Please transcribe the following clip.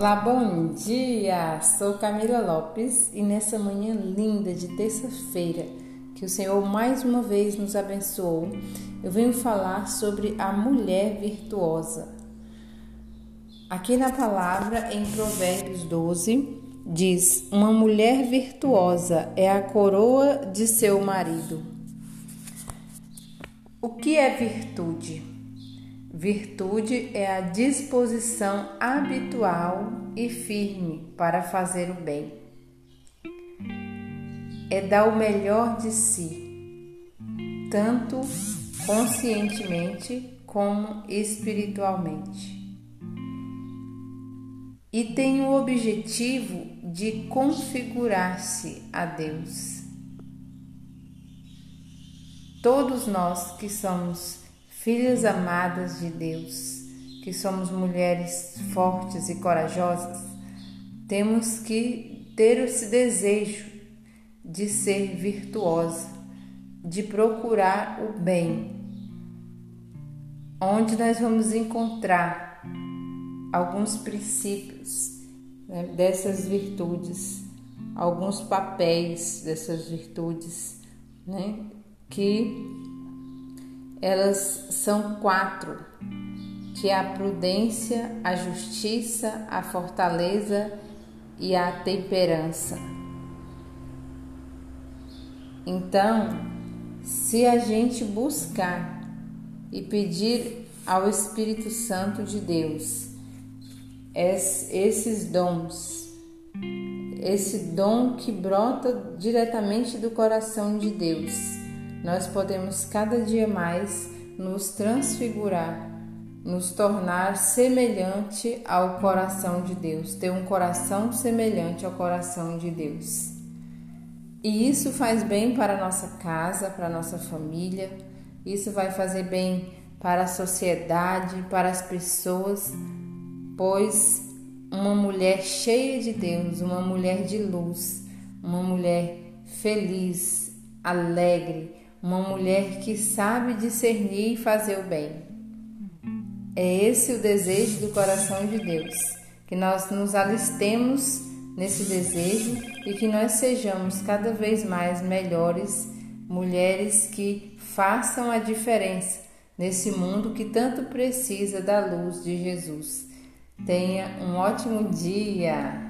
Olá, bom dia! Sou Camila Lopes e nessa manhã linda de terça-feira, que o Senhor mais uma vez nos abençoou, eu venho falar sobre a mulher virtuosa. Aqui na palavra, em Provérbios 12, diz: Uma mulher virtuosa é a coroa de seu marido. O que é virtude? Virtude é a disposição habitual e firme para fazer o bem. É dar o melhor de si, tanto conscientemente como espiritualmente. E tem o objetivo de configurar-se a Deus. Todos nós que somos filhas amadas de Deus, que somos mulheres fortes e corajosas, temos que ter esse desejo de ser virtuosa, de procurar o bem, onde nós vamos encontrar alguns princípios né, dessas virtudes, alguns papéis dessas virtudes, né, que elas são quatro, que é a prudência, a justiça, a fortaleza e a temperança. Então, se a gente buscar e pedir ao Espírito Santo de Deus esses dons, esse dom que brota diretamente do coração de Deus, nós podemos cada dia mais nos transfigurar, nos tornar semelhante ao coração de Deus, ter um coração semelhante ao coração de Deus. E isso faz bem para a nossa casa, para a nossa família, isso vai fazer bem para a sociedade, para as pessoas, pois uma mulher cheia de Deus, uma mulher de luz, uma mulher feliz, alegre, uma mulher que sabe discernir e fazer o bem. É esse o desejo do coração de Deus, que nós nos alistemos nesse desejo e que nós sejamos cada vez mais melhores mulheres que façam a diferença nesse mundo que tanto precisa da luz de Jesus. Tenha um ótimo dia!